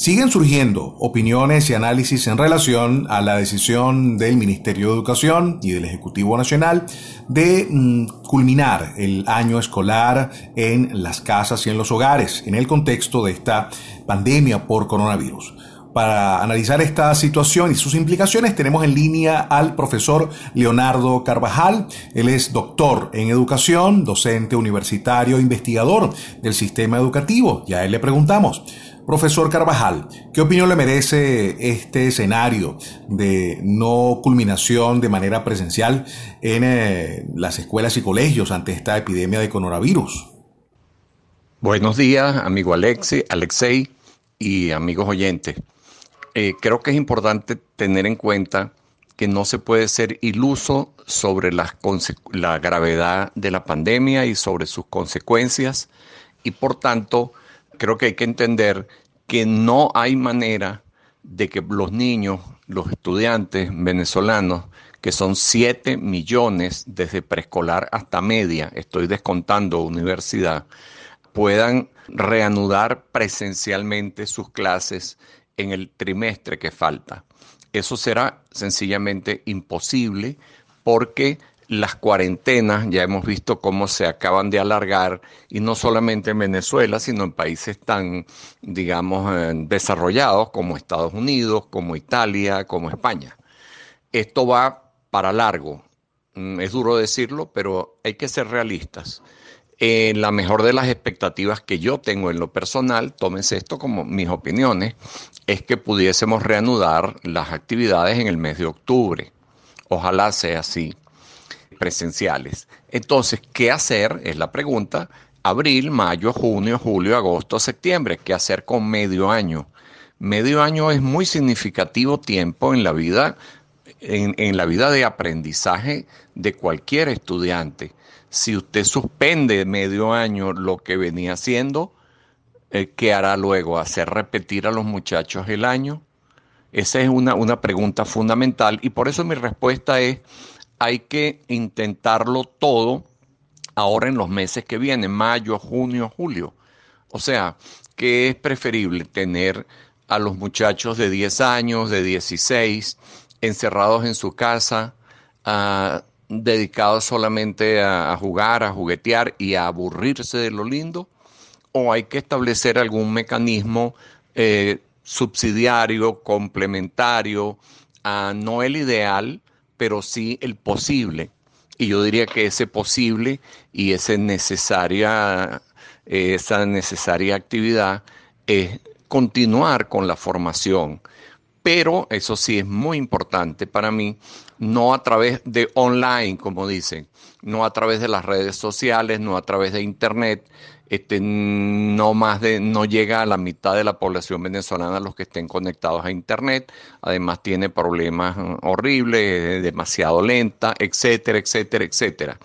Siguen surgiendo opiniones y análisis en relación a la decisión del Ministerio de Educación y del Ejecutivo Nacional de mm, culminar el año escolar en las casas y en los hogares en el contexto de esta pandemia por coronavirus. Para analizar esta situación y sus implicaciones tenemos en línea al profesor Leonardo Carvajal. Él es doctor en educación, docente universitario, investigador del sistema educativo. Ya a él le preguntamos, profesor Carvajal, ¿qué opinión le merece este escenario de no culminación de manera presencial en eh, las escuelas y colegios ante esta epidemia de coronavirus? Buenos días, amigo Alexi, Alexei y amigos oyentes. Eh, creo que es importante tener en cuenta que no se puede ser iluso sobre la, la gravedad de la pandemia y sobre sus consecuencias y por tanto creo que hay que entender que no hay manera de que los niños, los estudiantes venezolanos, que son 7 millones desde preescolar hasta media, estoy descontando universidad, puedan reanudar presencialmente sus clases en el trimestre que falta. Eso será sencillamente imposible porque las cuarentenas ya hemos visto cómo se acaban de alargar y no solamente en Venezuela, sino en países tan, digamos, eh, desarrollados como Estados Unidos, como Italia, como España. Esto va para largo. Mm, es duro decirlo, pero hay que ser realistas. La mejor de las expectativas que yo tengo en lo personal, tómense esto como mis opiniones, es que pudiésemos reanudar las actividades en el mes de octubre. Ojalá sea así, presenciales. Entonces, ¿qué hacer? Es la pregunta. Abril, mayo, junio, julio, agosto, septiembre. ¿Qué hacer con medio año? Medio año es muy significativo tiempo en la vida, en, en la vida de aprendizaje de cualquier estudiante si usted suspende medio año lo que venía haciendo, eh, ¿qué hará luego? ¿Hacer repetir a los muchachos el año? Esa es una, una pregunta fundamental y por eso mi respuesta es, hay que intentarlo todo ahora en los meses que vienen, mayo, junio, julio. O sea, ¿qué es preferible tener a los muchachos de 10 años, de 16, encerrados en su casa, a dedicados solamente a, jugar, a juguetear y a aburrirse de lo lindo? ¿O hay que establecer algún mecanismo eh, subsidiario, complementario, a no el ideal, pero sí el posible? Y yo diría que ese posible y ese necesaria, esa necesaria actividad es continuar con la formación. Pero eso sí es muy importante para mí, no a través de online, como dicen, no a través de las redes sociales, no a través de internet, este, no más de, no llega a la mitad de la población venezolana los que estén conectados a internet, además tiene problemas mm, horribles, demasiado lenta, etcétera, etcétera, etcétera.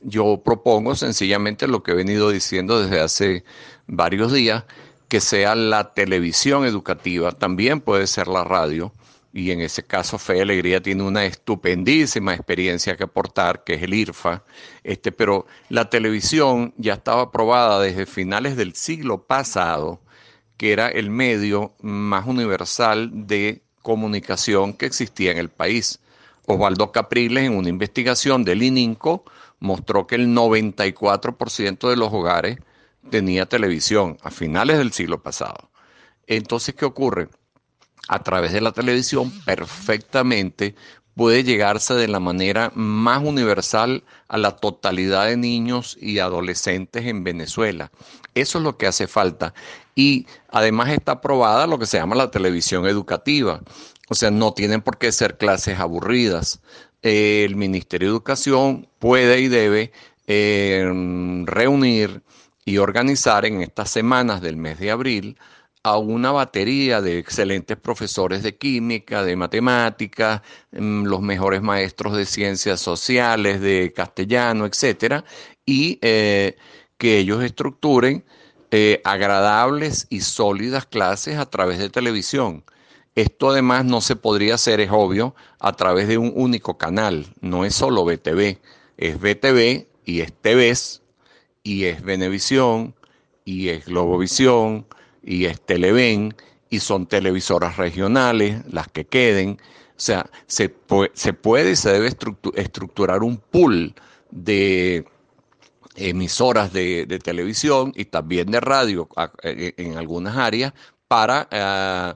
Yo propongo sencillamente lo que he venido diciendo desde hace varios días, que sea la televisión educativa, también puede ser la radio, y en ese caso Fe y Alegría tiene una estupendísima experiencia que aportar, que es el IRFA, este, pero la televisión ya estaba aprobada desde finales del siglo pasado, que era el medio más universal de comunicación que existía en el país. Osvaldo Capriles, en una investigación del ININCO, mostró que el 94% de los hogares tenía televisión a finales del siglo pasado. Entonces, ¿qué ocurre? a través de la televisión perfectamente puede llegarse de la manera más universal a la totalidad de niños y adolescentes en Venezuela. Eso es lo que hace falta. Y además está aprobada lo que se llama la televisión educativa. O sea, no tienen por qué ser clases aburridas. el Ministerio de Educación puede y debe eh, reunir y organizar en estas semanas del mes de abril a una batería de excelentes profesores de química, de matemática, mm, los mejores maestros de ciencias sociales, de castellano, etcétera, y eh, que ellos estructuren eh, agradables y sólidas clases a través de televisión. Esto además no se podría hacer, es obvio, a través de un único canal. No es solo BTV, es BTV y es TVS y es Venevisión y es Globovisión y es Televen y son televisoras regionales las que queden. O sea, se, se puede y se debe estructurar un pool de emisoras de, televisión y también de radio en, algunas áreas para eh,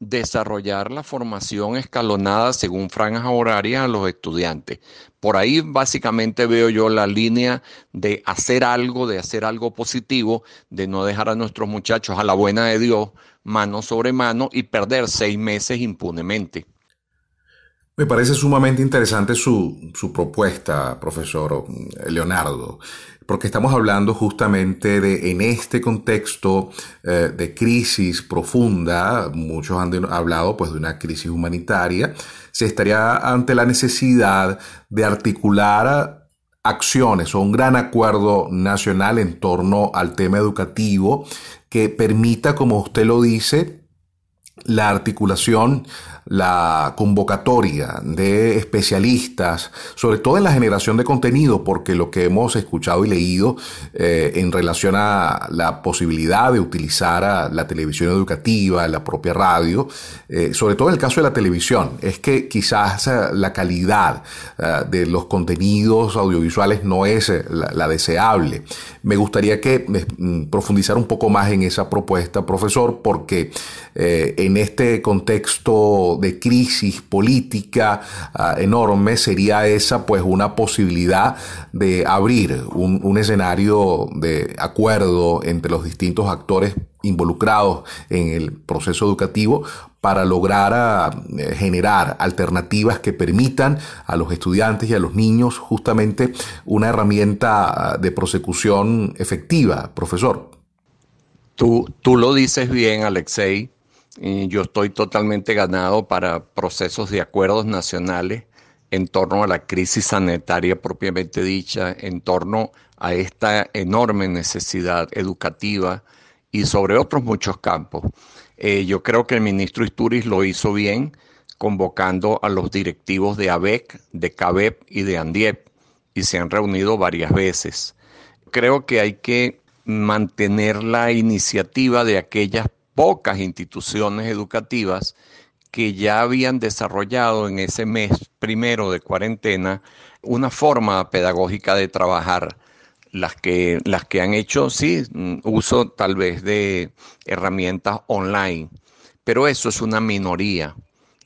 desarrollar la formación escalonada según franjas horarias a los estudiantes. Por ahí básicamente veo yo la línea de hacer algo, de hacer algo positivo, de no dejar a nuestros muchachos a la buena de Dios, mano sobre mano, y perder seis meses impunemente. Me parece sumamente interesante su, su propuesta, profesor Leonardo porque estamos hablando justamente de, en este contexto eh, de crisis profunda, muchos han hablado pues de una crisis humanitaria, se estaría ante la necesidad de articular acciones o un gran acuerdo nacional en torno al tema educativo que permita, como usted lo dice, la articulación la convocatoria de especialistas, sobre todo en la generación de contenido, porque lo que hemos escuchado y leído eh, en relación a la posibilidad de utilizar la televisión educativa, la propia radio, eh, sobre todo en el caso de la televisión, es que quizás eh, la calidad de los contenidos audiovisuales no es la, deseable. Me gustaría que mm, profundizar un poco más en esa propuesta, profesor, porque en este contexto de crisis política ah, enorme, sería esa pues una posibilidad de abrir un, escenario de acuerdo entre los distintos actores involucrados en el proceso educativo para lograr ah, generar alternativas que permitan a los estudiantes y a los niños justamente una herramienta ah, de prosecución efectiva, profesor. Tú, tú lo dices bien, Alexei yo estoy totalmente ganado para procesos de acuerdos nacionales en torno a la crisis sanitaria propiamente dicha, en torno a esta enorme necesidad educativa y sobre otros muchos campos. Eh, yo creo que el ministro Isturiz lo hizo bien convocando a los directivos de ABEC, de CABEP y de ANDIEP y se han reunido varias veces. Creo que hay que mantener la iniciativa de aquellas pocas instituciones educativas que ya habían desarrollado en ese mes primero de cuarentena una forma pedagógica de trabajar. Las que, las que han hecho, sí, uso tal vez de herramientas online, pero eso es una minoría.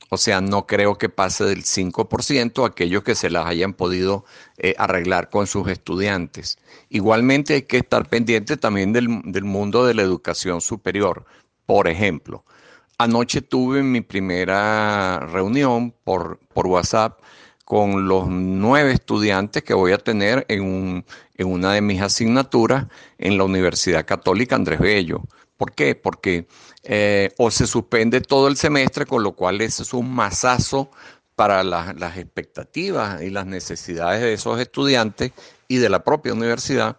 O sea, no creo que pase del 5% aquellos que se las hayan podido eh, arreglar con sus estudiantes. Igualmente hay que estar pendiente también del, del mundo de la educación superior. Por ejemplo, anoche tuve mi primera reunión por, por WhatsApp con los nueve estudiantes que voy a tener en, una de mis asignaturas en la Universidad Católica Andrés Bello. ¿Por qué? Porque eh, o se suspende todo el semestre, con lo cual es un masazo para las expectativas y las necesidades de esos estudiantes y de la propia universidad,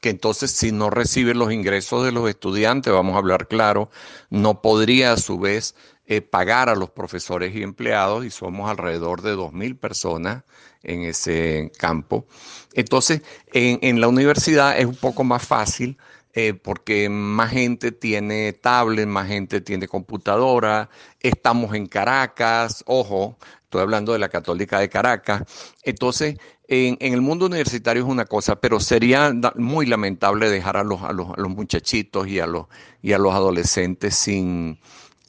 que entonces si no recibe los ingresos de los estudiantes, vamos a hablar claro, no podría a su vez eh, pagar a los profesores y empleados y somos alrededor de 2.000 personas en ese campo. Entonces, en, la universidad es un poco más fácil eh, porque más gente tiene tablet, más gente tiene computadora, estamos en Caracas, ojo, estoy hablando de la Católica de Caracas. Entonces, en, el mundo universitario es una cosa, pero sería muy lamentable dejar a los, a los, muchachitos y a los, y a los adolescentes sin,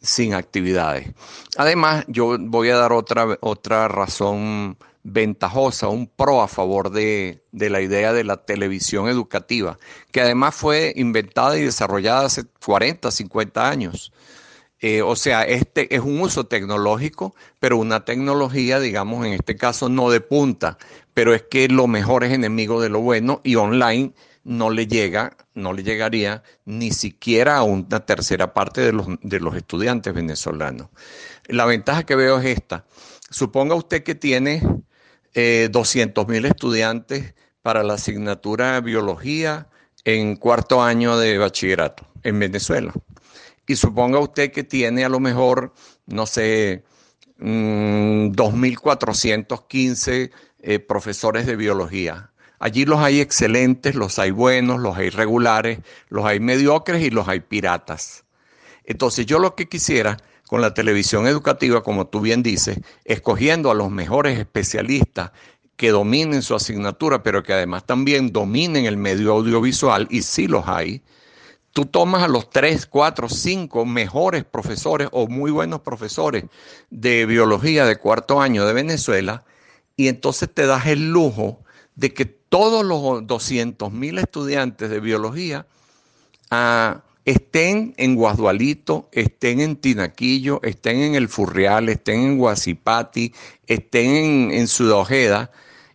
sin actividades. Además, yo voy a dar otra, otra razón ventajosa, un pro a favor de, de, la idea de la televisión educativa, que además fue inventada y desarrollada hace 40, 50 años. Eh, o sea, este es un uso tecnológico, pero una tecnología, digamos, en este caso no de punta, pero es que lo mejor es enemigo de lo bueno y online no le llega, no le llegaría ni siquiera a una tercera parte de los, de los estudiantes venezolanos. La ventaja que veo es esta. Suponga usted que tiene eh, 200 mil estudiantes para la asignatura de biología en cuarto año de bachillerato en Venezuela. Y suponga usted que tiene a lo mejor, no sé, 2.415 mm, eh, profesores de biología. Allí los hay excelentes, los hay buenos, los hay regulares, los hay mediocres y los hay piratas. Entonces yo lo que quisiera con la televisión educativa, como tú bien dices, escogiendo a los mejores especialistas que dominen su asignatura, pero que además también dominen el medio audiovisual, y sí los hay, tú tomas a los tres, cuatro, cinco mejores profesores o muy buenos profesores de biología de cuarto año de Venezuela, y entonces te das el lujo de que todos los 200 mil estudiantes de biología ah, estén en Guadualito, estén en Tinaquillo, estén en El Furrial, estén en Guasipati, estén en, en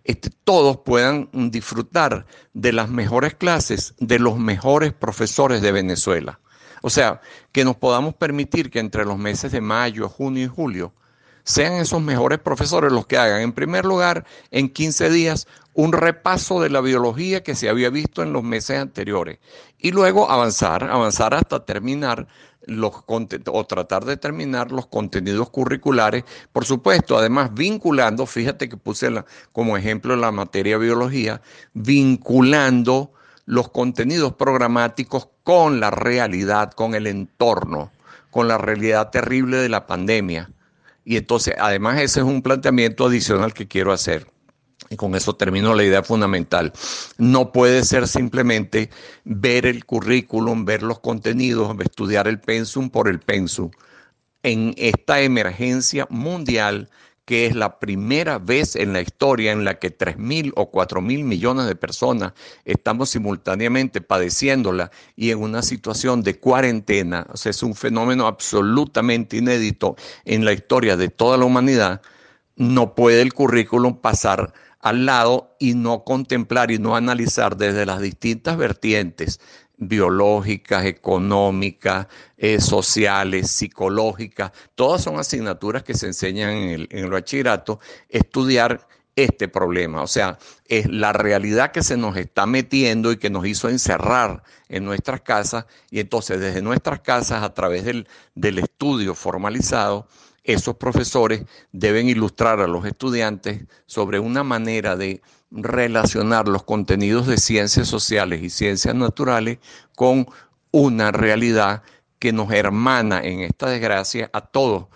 este, todos puedan disfrutar de las mejores clases de los mejores profesores de Venezuela. O sea, que nos podamos permitir que entre los meses de mayo, junio y julio sean esos mejores profesores los que hagan, en primer lugar, en 15 días, un repaso de la biología que se había visto en los meses anteriores y luego avanzar, avanzar hasta terminar los o tratar de terminar los contenidos curriculares, por supuesto, además vinculando, fíjate que puse como ejemplo la materia biología, vinculando los contenidos programáticos con la realidad, con el entorno, con la realidad terrible de la pandemia. Y entonces, además, ese es un planteamiento adicional que quiero hacer. Y con eso termino la idea fundamental. No puede ser simplemente ver el currículum, ver los contenidos, estudiar el pensum por el pensum. En esta emergencia mundial, que es la primera vez en la historia en la que 3 mil o 4 mil millones de personas estamos simultáneamente padeciéndola y en una situación de cuarentena, o sea, es un fenómeno absolutamente inédito en la historia de toda la humanidad, no puede el currículum pasar al lado y no contemplar y no analizar desde las distintas vertientes biológicas, económicas, eh, sociales, psicológicas, todas son asignaturas que se enseñan en el, en bachillerato, estudiar este problema. O sea, es la realidad que se nos está metiendo y que nos hizo encerrar en nuestras casas y entonces desde nuestras casas a través del estudio formalizado esos profesores deben ilustrar a los estudiantes sobre una manera de relacionar los contenidos de ciencias sociales y ciencias naturales con una realidad que nos hermana en esta desgracia a todos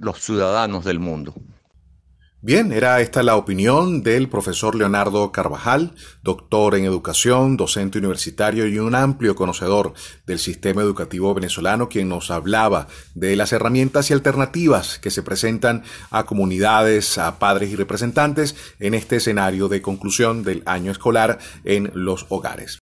los ciudadanos del mundo. Bien, era esta la opinión del profesor Leonardo Carvajal, doctor en educación, docente universitario y un amplio conocedor del sistema educativo venezolano, quien nos hablaba de las herramientas y alternativas que se presentan a comunidades, a padres y representantes en este escenario de conclusión del año escolar en los hogares.